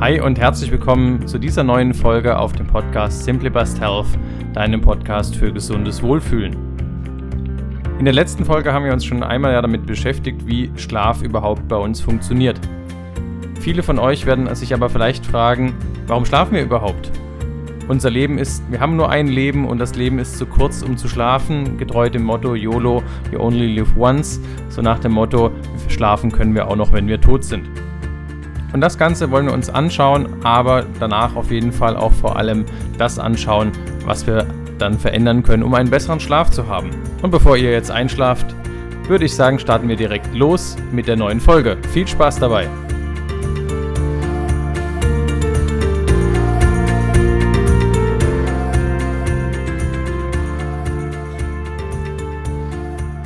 Hi und herzlich willkommen zu dieser neuen Folge auf dem Podcast Simply Best Health, deinem Podcast für gesundes Wohlfühlen. In der letzten Folge haben wir uns schon einmal ja damit beschäftigt, wie Schlaf überhaupt bei uns funktioniert. Viele von euch werden sich aber vielleicht fragen, warum schlafen wir überhaupt? Unser Leben ist, wir haben nur ein Leben und das Leben ist zu kurz, um zu schlafen, getreu dem Motto YOLO, you only live once, so nach dem Motto, schlafen können wir auch noch, wenn wir tot sind. Und das Ganze wollen wir uns anschauen, aber danach auf jeden Fall auch vor allem das anschauen, was wir dann verändern können, um einen besseren Schlaf zu haben. Und bevor ihr jetzt einschlaft, würde ich sagen, starten wir direkt los mit der neuen Folge. Viel Spaß dabei!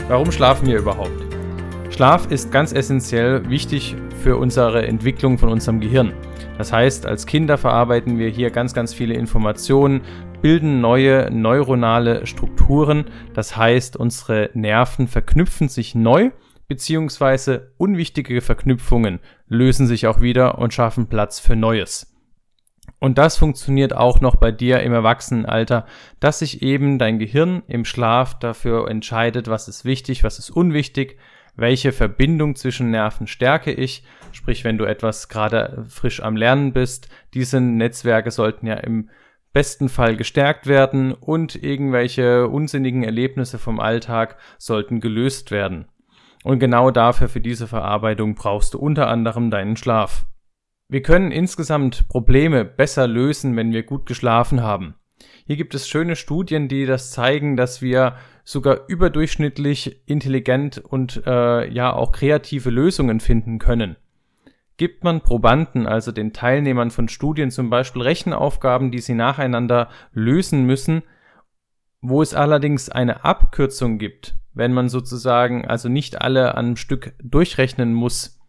Warum schlafen wir überhaupt? Schlaf ist ganz essentiell wichtig für unsere Entwicklung von unserem Gehirn. Das heißt, als Kinder verarbeiten wir hier ganz, ganz viele Informationen, bilden neue neuronale Strukturen. Das heißt, unsere Nerven verknüpfen sich neu, beziehungsweise unwichtige Verknüpfungen lösen sich auch wieder und schaffen Platz für Neues. Und das funktioniert auch noch bei dir im Erwachsenenalter, dass sich eben dein Gehirn im Schlaf dafür entscheidet, was ist wichtig, was ist unwichtig, welche Verbindung zwischen Nerven stärke ich. Sprich, wenn du etwas gerade frisch am Lernen bist, diese Netzwerke sollten ja im besten Fall gestärkt werden und irgendwelche unsinnigen Erlebnisse vom Alltag sollten gelöst werden. Und genau dafür, für diese Verarbeitung, brauchst du unter anderem deinen Schlaf. Wir können insgesamt Probleme besser lösen, wenn wir gut geschlafen haben. Hier gibt es schöne Studien, die das zeigen, dass wir sogar überdurchschnittlich intelligent und äh, ja auch kreative Lösungen finden können. Gibt man Probanden, also den Teilnehmern von Studien zum Beispiel Rechenaufgaben, die sie nacheinander lösen müssen, wo es allerdings eine Abkürzung gibt, wenn man sozusagen also nicht alle an einem Stück durchrechnen muss,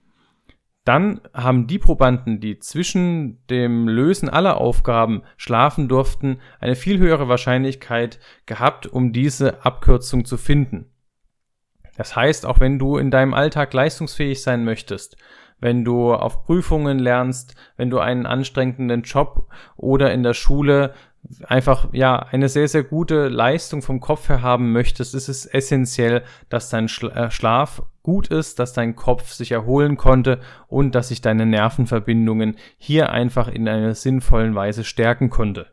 dann haben die Probanden, die zwischen dem Lösen aller Aufgaben schlafen durften, eine viel höhere Wahrscheinlichkeit gehabt, um diese Abkürzung zu finden. Das heißt, auch wenn du in deinem Alltag leistungsfähig sein möchtest, wenn du auf Prüfungen lernst, wenn du einen anstrengenden Job oder in der Schule einfach ja eine sehr sehr gute Leistung vom Kopf her haben möchtest, ist es essentiell, dass dein äh, Schlaf gut ist, dass dein Kopf sich erholen konnte und dass sich deine Nervenverbindungen hier einfach in einer sinnvollen Weise stärken konnte.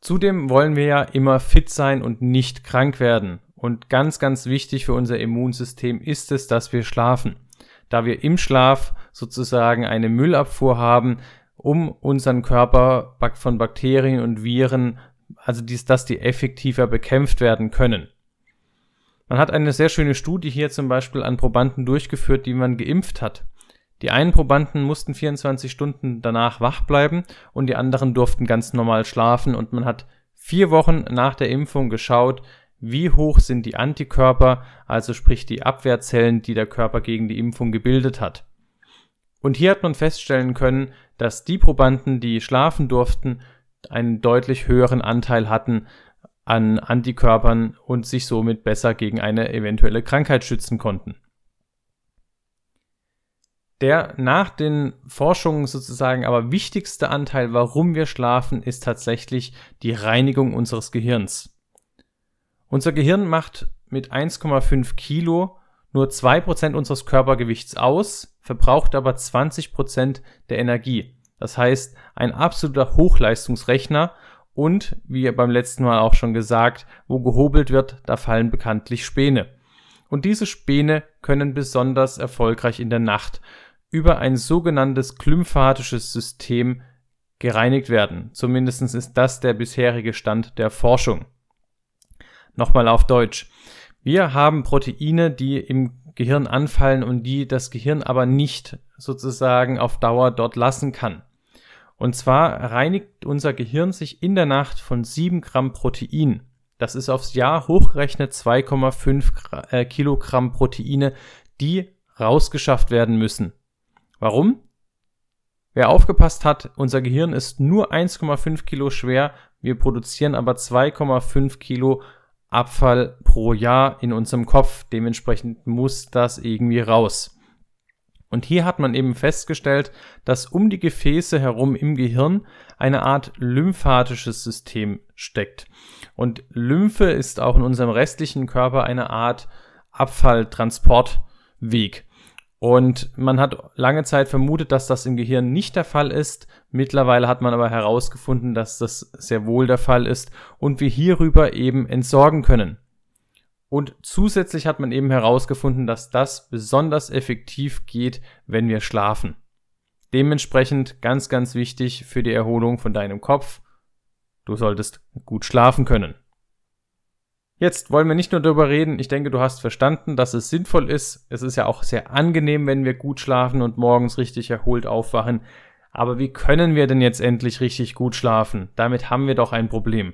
Zudem wollen wir ja immer fit sein und nicht krank werden. Und ganz, ganz wichtig für unser Immunsystem ist es, dass wir schlafen. Da wir im Schlaf sozusagen eine Müllabfuhr haben, um unseren Körper von Bakterien und Viren, also dies, dass die effektiver bekämpft werden können. Man hat eine sehr schöne Studie hier zum Beispiel an Probanden durchgeführt, die man geimpft hat. Die einen Probanden mussten 24 Stunden danach wach bleiben und die anderen durften ganz normal schlafen und man hat vier Wochen nach der Impfung geschaut, wie hoch sind die Antikörper, also sprich die Abwehrzellen, die der Körper gegen die Impfung gebildet hat. Und hier hat man feststellen können, dass die Probanden, die schlafen durften, einen deutlich höheren Anteil hatten an Antikörpern und sich somit besser gegen eine eventuelle Krankheit schützen konnten. Der nach den Forschungen sozusagen aber wichtigste Anteil, warum wir schlafen, ist tatsächlich die Reinigung unseres Gehirns. Unser Gehirn macht mit 1,5 Kilo nur 2% unseres Körpergewichts aus, verbraucht aber 20% der Energie. Das heißt, ein absoluter Hochleistungsrechner und, wie beim letzten Mal auch schon gesagt, wo gehobelt wird, da fallen bekanntlich Späne. Und diese Späne können besonders erfolgreich in der Nacht über ein sogenanntes glymphatisches System gereinigt werden. Zumindest ist das der bisherige Stand der Forschung. Nochmal auf Deutsch. Wir haben Proteine, die im Gehirn anfallen und die das Gehirn aber nicht sozusagen auf Dauer dort lassen kann. Und zwar reinigt unser Gehirn sich in der Nacht von 7 Gramm Protein. Das ist aufs Jahr hochgerechnet 2,5 äh, Kilogramm Proteine, die rausgeschafft werden müssen. Warum? Wer aufgepasst hat, unser Gehirn ist nur 1,5 Kilo schwer, wir produzieren aber 2,5 Kilo Abfall pro Jahr in unserem Kopf. Dementsprechend muss das irgendwie raus. Und hier hat man eben festgestellt, dass um die Gefäße herum im Gehirn eine Art lymphatisches System steckt. Und Lymphe ist auch in unserem restlichen Körper eine Art Abfalltransportweg. Und man hat lange Zeit vermutet, dass das im Gehirn nicht der Fall ist. Mittlerweile hat man aber herausgefunden, dass das sehr wohl der Fall ist und wir hierüber eben entsorgen können. Und zusätzlich hat man eben herausgefunden, dass das besonders effektiv geht, wenn wir schlafen. Dementsprechend ganz, ganz wichtig für die Erholung von deinem Kopf. Du solltest gut schlafen können. Jetzt wollen wir nicht nur darüber reden, ich denke, du hast verstanden, dass es sinnvoll ist. Es ist ja auch sehr angenehm, wenn wir gut schlafen und morgens richtig erholt aufwachen. Aber wie können wir denn jetzt endlich richtig gut schlafen? Damit haben wir doch ein Problem.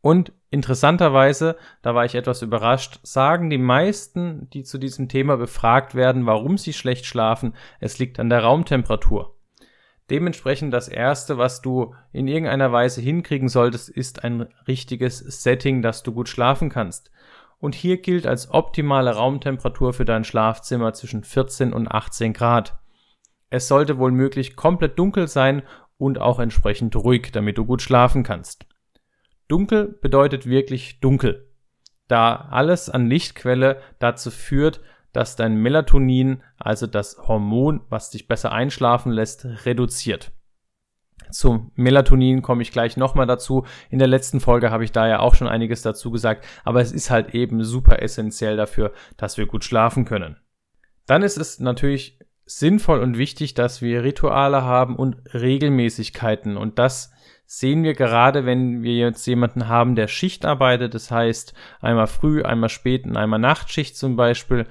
Und interessanterweise, da war ich etwas überrascht, sagen die meisten, die zu diesem Thema befragt werden, warum sie schlecht schlafen, es liegt an der Raumtemperatur. Dementsprechend das erste, was du in irgendeiner Weise hinkriegen solltest, ist ein richtiges Setting, dass du gut schlafen kannst. Und hier gilt als optimale Raumtemperatur für dein Schlafzimmer zwischen 14 und 18 Grad. Es sollte wohl möglich komplett dunkel sein und auch entsprechend ruhig, damit du gut schlafen kannst. Dunkel bedeutet wirklich dunkel, da alles an Lichtquelle dazu führt, dass dein Melatonin, also das Hormon, was dich besser einschlafen lässt, reduziert. Zum Melatonin komme ich gleich nochmal dazu. In der letzten Folge habe ich da ja auch schon einiges dazu gesagt, aber es ist halt eben super essentiell dafür, dass wir gut schlafen können. Dann ist es natürlich sinnvoll und wichtig, dass wir Rituale haben und Regelmäßigkeiten und das sehen wir gerade, wenn wir jetzt jemanden haben, der Schicht arbeitet, das heißt einmal früh, einmal spät und einmal Nachtschicht zum Beispiel,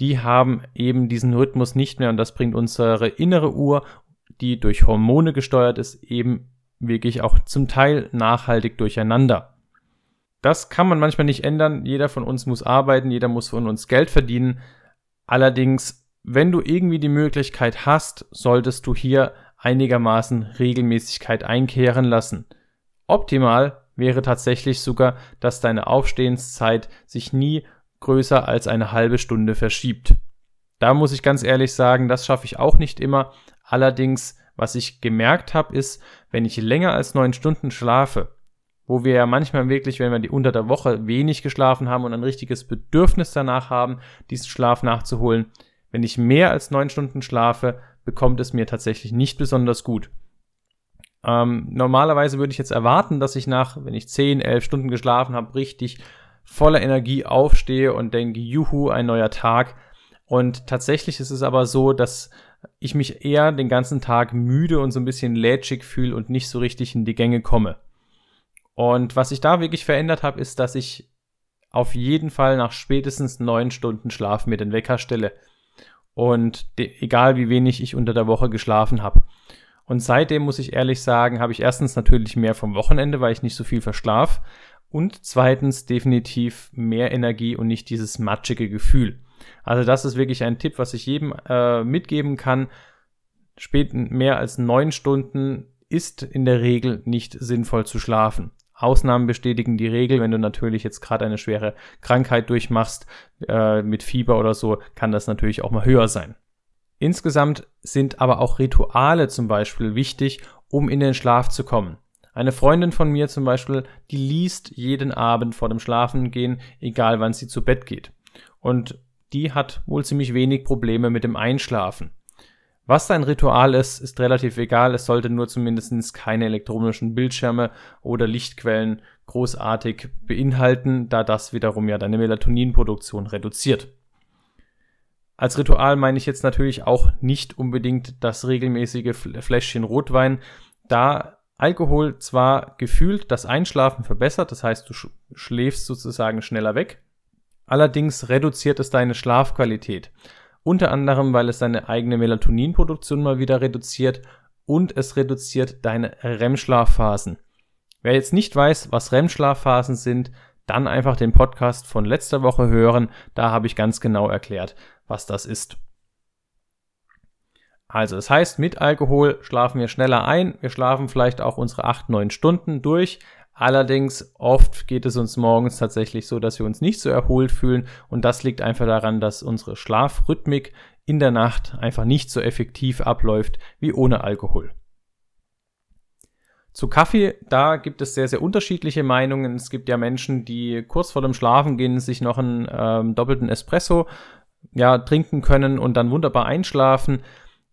die haben eben diesen Rhythmus nicht mehr und das bringt unsere innere Uhr, die durch Hormone gesteuert ist, eben wirklich auch zum Teil nachhaltig durcheinander. Das kann man manchmal nicht ändern. Jeder von uns muss arbeiten, jeder muss von uns Geld verdienen. Allerdings, wenn du irgendwie die Möglichkeit hast, solltest du hier einigermaßen Regelmäßigkeit einkehren lassen. Optimal wäre tatsächlich sogar, dass deine Aufstehenszeit sich nie größer als eine halbe Stunde verschiebt. Da muss ich ganz ehrlich sagen, das schaffe ich auch nicht immer. Allerdings, was ich gemerkt habe, ist, wenn ich länger als neun Stunden schlafe, wo wir ja manchmal wirklich, wenn wir die unter der Woche wenig geschlafen haben und ein richtiges Bedürfnis danach haben, diesen Schlaf nachzuholen, wenn ich mehr als neun Stunden schlafe, bekommt es mir tatsächlich nicht besonders gut. Ähm, normalerweise würde ich jetzt erwarten, dass ich nach, wenn ich zehn, elf Stunden geschlafen habe, richtig voller Energie aufstehe und denke, juhu, ein neuer Tag. Und tatsächlich ist es aber so, dass ich mich eher den ganzen Tag müde und so ein bisschen lätschig fühle und nicht so richtig in die Gänge komme. Und was ich da wirklich verändert habe, ist, dass ich auf jeden Fall nach spätestens neun Stunden Schlaf mir den Wecker stelle. Und egal wie wenig ich unter der Woche geschlafen habe. Und seitdem muss ich ehrlich sagen, habe ich erstens natürlich mehr vom Wochenende, weil ich nicht so viel verschlaf und zweitens definitiv mehr Energie und nicht dieses matschige Gefühl. Also das ist wirklich ein Tipp, was ich jedem äh, mitgeben kann. Spät mehr als neun Stunden ist in der Regel nicht sinnvoll zu schlafen. Ausnahmen bestätigen die Regel. Wenn du natürlich jetzt gerade eine schwere Krankheit durchmachst, äh, mit Fieber oder so, kann das natürlich auch mal höher sein. Insgesamt sind aber auch Rituale zum Beispiel wichtig, um in den Schlaf zu kommen. Eine Freundin von mir zum Beispiel, die liest jeden Abend vor dem Schlafengehen, egal wann sie zu Bett geht. Und die hat wohl ziemlich wenig Probleme mit dem Einschlafen. Was dein Ritual ist, ist relativ egal. Es sollte nur zumindest keine elektronischen Bildschirme oder Lichtquellen großartig beinhalten, da das wiederum ja deine Melatoninproduktion reduziert. Als Ritual meine ich jetzt natürlich auch nicht unbedingt das regelmäßige Fläschchen Rotwein. Da Alkohol zwar gefühlt das Einschlafen verbessert, das heißt, du schläfst sozusagen schneller weg, allerdings reduziert es deine Schlafqualität. Unter anderem, weil es deine eigene Melatoninproduktion mal wieder reduziert und es reduziert deine REM-Schlafphasen. Wer jetzt nicht weiß, was REM-Schlafphasen sind, dann einfach den Podcast von letzter Woche hören, da habe ich ganz genau erklärt, was das ist. Also, das heißt, mit Alkohol schlafen wir schneller ein. Wir schlafen vielleicht auch unsere 8, 9 Stunden durch. Allerdings oft geht es uns morgens tatsächlich so, dass wir uns nicht so erholt fühlen und das liegt einfach daran, dass unsere Schlafrhythmik in der Nacht einfach nicht so effektiv abläuft wie ohne Alkohol. Zu Kaffee, da gibt es sehr, sehr unterschiedliche Meinungen. Es gibt ja Menschen, die kurz vor dem Schlafengehen sich noch einen ähm, doppelten Espresso ja, trinken können und dann wunderbar einschlafen.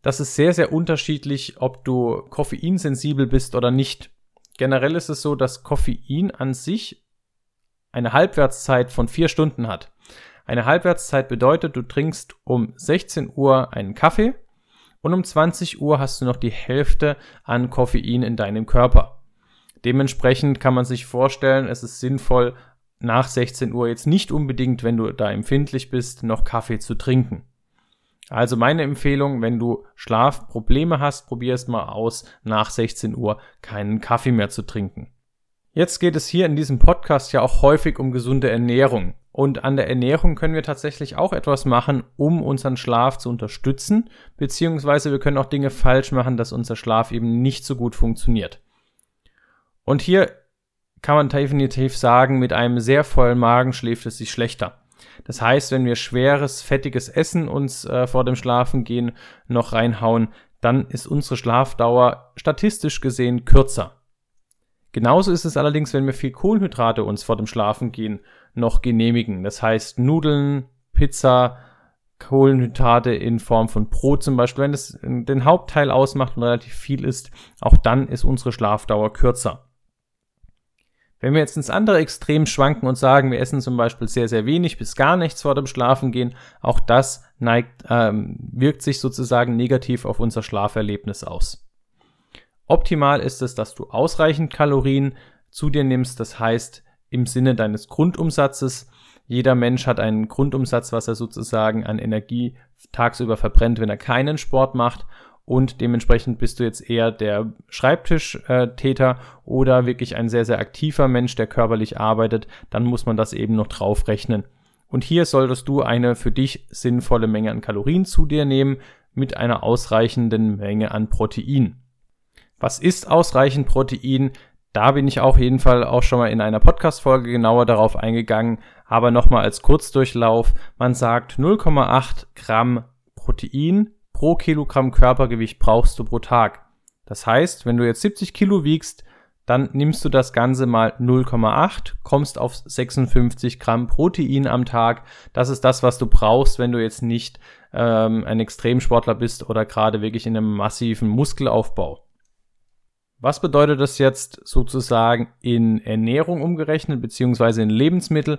Das ist sehr, sehr unterschiedlich, ob du koffeinsensibel bist oder nicht. Generell ist es so, dass Koffein an sich eine Halbwertszeit von vier Stunden hat. Eine Halbwertszeit bedeutet, du trinkst um 16 Uhr einen Kaffee und um 20 Uhr hast du noch die Hälfte an Koffein in deinem Körper. Dementsprechend kann man sich vorstellen, es ist sinnvoll, nach 16 Uhr jetzt nicht unbedingt, wenn du da empfindlich bist, noch Kaffee zu trinken. Also meine Empfehlung, wenn du Schlafprobleme hast, probier es mal aus, nach 16 Uhr keinen Kaffee mehr zu trinken. Jetzt geht es hier in diesem Podcast ja auch häufig um gesunde Ernährung. Und an der Ernährung können wir tatsächlich auch etwas machen, um unseren Schlaf zu unterstützen, beziehungsweise wir können auch Dinge falsch machen, dass unser Schlaf eben nicht so gut funktioniert. Und hier kann man definitiv sagen, mit einem sehr vollen Magen schläft es sich schlechter. Das heißt, wenn wir schweres, fettiges Essen uns äh, vor dem Schlafengehen noch reinhauen, dann ist unsere Schlafdauer statistisch gesehen kürzer. Genauso ist es allerdings, wenn wir viel Kohlenhydrate uns vor dem Schlafengehen noch genehmigen. Das heißt Nudeln, Pizza, Kohlenhydrate in Form von Brot zum Beispiel. Wenn es den Hauptteil ausmacht und relativ viel ist, auch dann ist unsere Schlafdauer kürzer. Wenn wir jetzt ins andere Extrem schwanken und sagen, wir essen zum Beispiel sehr, sehr wenig bis gar nichts vor dem Schlafengehen, auch das neigt, ähm, wirkt sich sozusagen negativ auf unser Schlaferlebnis aus. Optimal ist es, dass du ausreichend Kalorien zu dir nimmst, das heißt im Sinne deines Grundumsatzes. Jeder Mensch hat einen Grundumsatz, was er sozusagen an Energie tagsüber verbrennt, wenn er keinen Sport macht. Und dementsprechend bist du jetzt eher der Schreibtischtäter oder wirklich ein sehr, sehr aktiver Mensch, der körperlich arbeitet. Dann muss man das eben noch draufrechnen. Und hier solltest du eine für dich sinnvolle Menge an Kalorien zu dir nehmen mit einer ausreichenden Menge an Protein. Was ist ausreichend Protein? Da bin ich auf jeden Fall auch schon mal in einer Podcast-Folge genauer darauf eingegangen, aber nochmal als Kurzdurchlauf. Man sagt 0,8 Gramm Protein pro Kilogramm Körpergewicht brauchst du pro Tag. Das heißt, wenn du jetzt 70 Kilo wiegst, dann nimmst du das Ganze mal 0,8, kommst auf 56 Gramm Protein am Tag. Das ist das, was du brauchst, wenn du jetzt nicht ähm, ein Extremsportler bist oder gerade wirklich in einem massiven Muskelaufbau. Was bedeutet das jetzt sozusagen in Ernährung umgerechnet, beziehungsweise in Lebensmittel?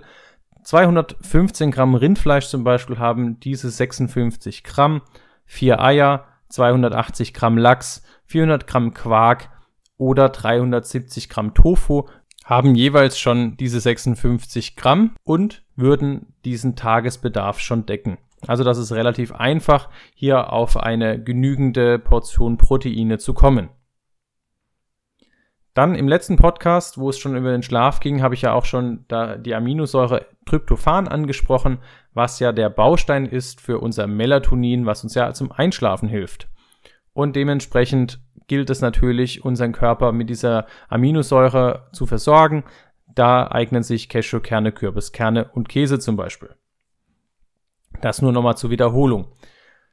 215 Gramm Rindfleisch zum Beispiel haben diese 56 Gramm, 4 Eier, 280 Gramm Lachs, 400 Gramm Quark oder 370 Gramm Tofu haben jeweils schon diese 56 Gramm und würden diesen Tagesbedarf schon decken. Also das ist relativ einfach, hier auf eine genügende Portion Proteine zu kommen. Dann im letzten Podcast, wo es schon über den Schlaf ging, habe ich ja auch schon da die Aminosäure Tryptophan angesprochen, was ja der Baustein ist für unser Melatonin, was uns ja zum Einschlafen hilft. Und dementsprechend gilt es natürlich, unseren Körper mit dieser Aminosäure zu versorgen. Da eignen sich Cashewkerne, Kürbiskerne und Käse zum Beispiel. Das nur nochmal zur Wiederholung.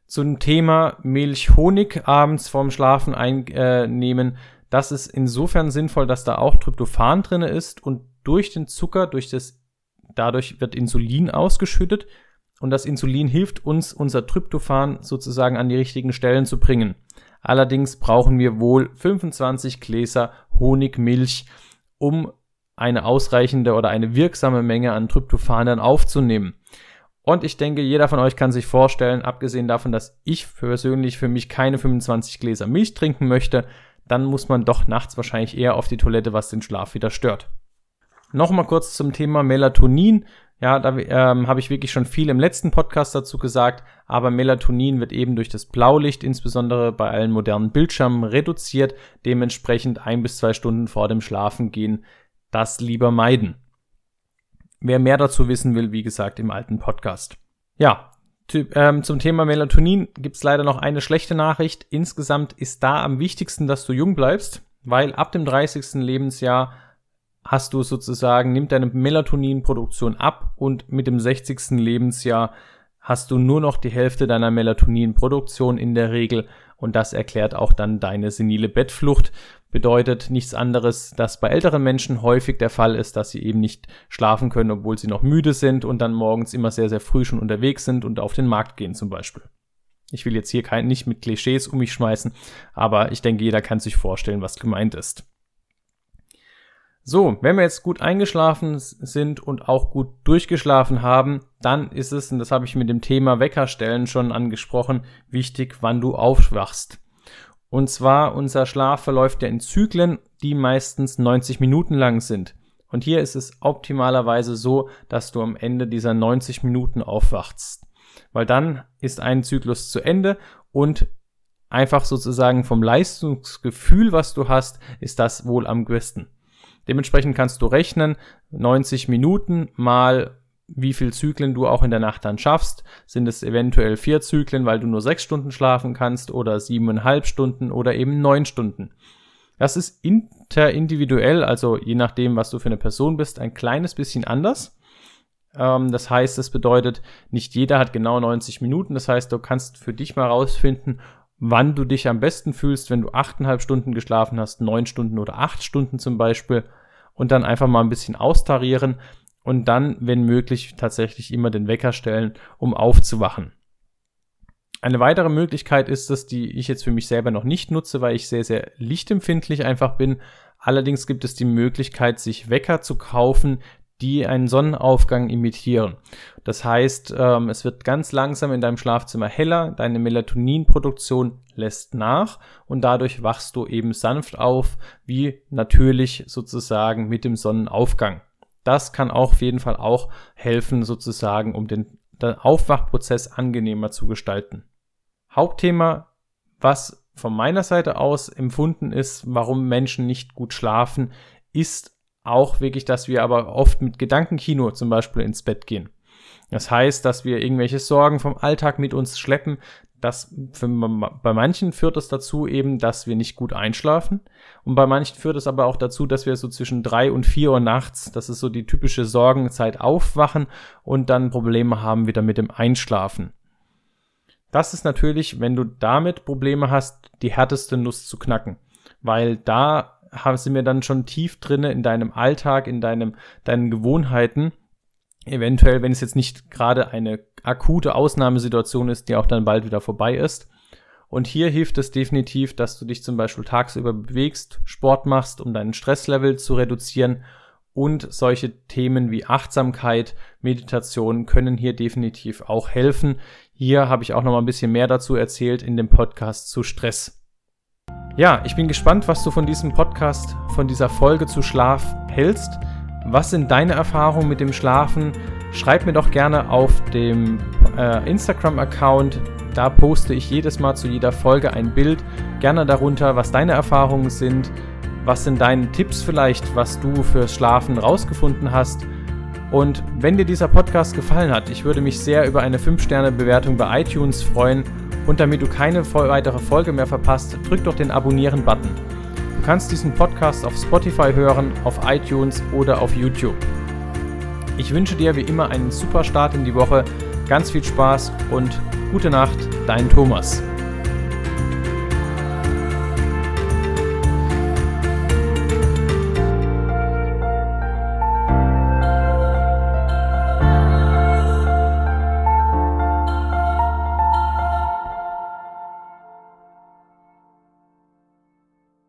Zum Thema Milch-Honig abends vorm Schlafen einnehmen das ist insofern sinnvoll, dass da auch Tryptophan drin ist und durch den Zucker, durch das, dadurch wird Insulin ausgeschüttet und das Insulin hilft uns, unser Tryptophan sozusagen an die richtigen Stellen zu bringen. Allerdings brauchen wir wohl 25 Gläser Honigmilch, um eine ausreichende oder eine wirksame Menge an Tryptophan dann aufzunehmen. Und ich denke, jeder von euch kann sich vorstellen, abgesehen davon, dass ich persönlich für mich keine 25 Gläser Milch trinken möchte, dann muss man doch nachts wahrscheinlich eher auf die Toilette, was den Schlaf wieder stört. Nochmal kurz zum Thema Melatonin. Ja, da ähm, habe ich wirklich schon viel im letzten Podcast dazu gesagt, aber Melatonin wird eben durch das Blaulicht, insbesondere bei allen modernen Bildschirmen, reduziert. Dementsprechend ein bis zwei Stunden vor dem Schlafengehen das lieber meiden. Wer mehr dazu wissen will, wie gesagt, im alten Podcast. Ja, ähm, zum Thema Melatonin gibt es leider noch eine schlechte Nachricht. Insgesamt ist da am wichtigsten, dass du jung bleibst, weil ab dem 30. Lebensjahr hast du sozusagen, nimmt deine Melatoninproduktion ab und mit dem 60. Lebensjahr hast du nur noch die Hälfte deiner Melatoninproduktion in der Regel und das erklärt auch dann deine senile Bettflucht. Bedeutet nichts anderes, dass bei älteren Menschen häufig der Fall ist, dass sie eben nicht schlafen können, obwohl sie noch müde sind und dann morgens immer sehr, sehr früh schon unterwegs sind und auf den Markt gehen zum Beispiel. Ich will jetzt hier kein, nicht mit Klischees um mich schmeißen, aber ich denke, jeder kann sich vorstellen, was gemeint ist. So, wenn wir jetzt gut eingeschlafen sind und auch gut durchgeschlafen haben, dann ist es, und das habe ich mit dem Thema Weckerstellen schon angesprochen, wichtig, wann du aufwachst. Und zwar, unser Schlaf verläuft ja in Zyklen, die meistens 90 Minuten lang sind. Und hier ist es optimalerweise so, dass du am Ende dieser 90 Minuten aufwachst. Weil dann ist ein Zyklus zu Ende und einfach sozusagen vom Leistungsgefühl, was du hast, ist das wohl am besten. Dementsprechend kannst du rechnen, 90 Minuten mal wie viel Zyklen du auch in der Nacht dann schaffst. Sind es eventuell vier Zyklen, weil du nur sechs Stunden schlafen kannst oder siebeneinhalb Stunden oder eben neun Stunden. Das ist interindividuell, also je nachdem, was du für eine Person bist, ein kleines bisschen anders. Ähm, das heißt, es bedeutet, nicht jeder hat genau 90 Minuten. Das heißt, du kannst für dich mal rausfinden, wann du dich am besten fühlst, wenn du achteinhalb Stunden geschlafen hast, neun Stunden oder acht Stunden zum Beispiel und dann einfach mal ein bisschen austarieren und dann, wenn möglich, tatsächlich immer den Wecker stellen, um aufzuwachen. Eine weitere Möglichkeit ist es, die ich jetzt für mich selber noch nicht nutze, weil ich sehr, sehr lichtempfindlich einfach bin. Allerdings gibt es die Möglichkeit, sich Wecker zu kaufen, die einen Sonnenaufgang imitieren. Das heißt, ähm, es wird ganz langsam in deinem Schlafzimmer heller, deine Melatoninproduktion lässt nach und dadurch wachst du eben sanft auf, wie natürlich sozusagen mit dem Sonnenaufgang. Das kann auch auf jeden Fall auch helfen, sozusagen, um den, den Aufwachprozess angenehmer zu gestalten. Hauptthema, was von meiner Seite aus empfunden ist, warum Menschen nicht gut schlafen, ist auch wirklich, dass wir aber oft mit Gedankenkino zum Beispiel ins Bett gehen. Das heißt, dass wir irgendwelche Sorgen vom Alltag mit uns schleppen. Das für, bei manchen führt es dazu eben, dass wir nicht gut einschlafen. Und bei manchen führt es aber auch dazu, dass wir so zwischen drei und vier Uhr nachts, das ist so die typische Sorgenzeit, aufwachen und dann Probleme haben wieder mit dem Einschlafen. Das ist natürlich, wenn du damit Probleme hast, die härteste Nuss zu knacken. Weil da sind wir dann schon tief drinne in deinem Alltag, in deinem, deinen Gewohnheiten. Eventuell, wenn es jetzt nicht gerade eine akute Ausnahmesituation ist, die auch dann bald wieder vorbei ist. Und hier hilft es definitiv, dass du dich zum Beispiel tagsüber bewegst, Sport machst, um deinen Stresslevel zu reduzieren. Und solche Themen wie Achtsamkeit, Meditation können hier definitiv auch helfen. Hier habe ich auch noch mal ein bisschen mehr dazu erzählt in dem Podcast zu Stress. Ja, ich bin gespannt, was du von diesem Podcast, von dieser Folge zu Schlaf hältst. Was sind deine Erfahrungen mit dem Schlafen? Schreib mir doch gerne auf dem äh, Instagram-Account. Da poste ich jedes Mal zu jeder Folge ein Bild. Gerne darunter, was deine Erfahrungen sind. Was sind deine Tipps vielleicht, was du fürs Schlafen rausgefunden hast? Und wenn dir dieser Podcast gefallen hat, ich würde mich sehr über eine 5-Sterne-Bewertung bei iTunes freuen und damit du keine weitere Folge mehr verpasst, drück doch den Abonnieren-Button. Du kannst diesen Podcast auf Spotify hören, auf iTunes oder auf YouTube. Ich wünsche dir wie immer einen super Start in die Woche, ganz viel Spaß und gute Nacht, dein Thomas.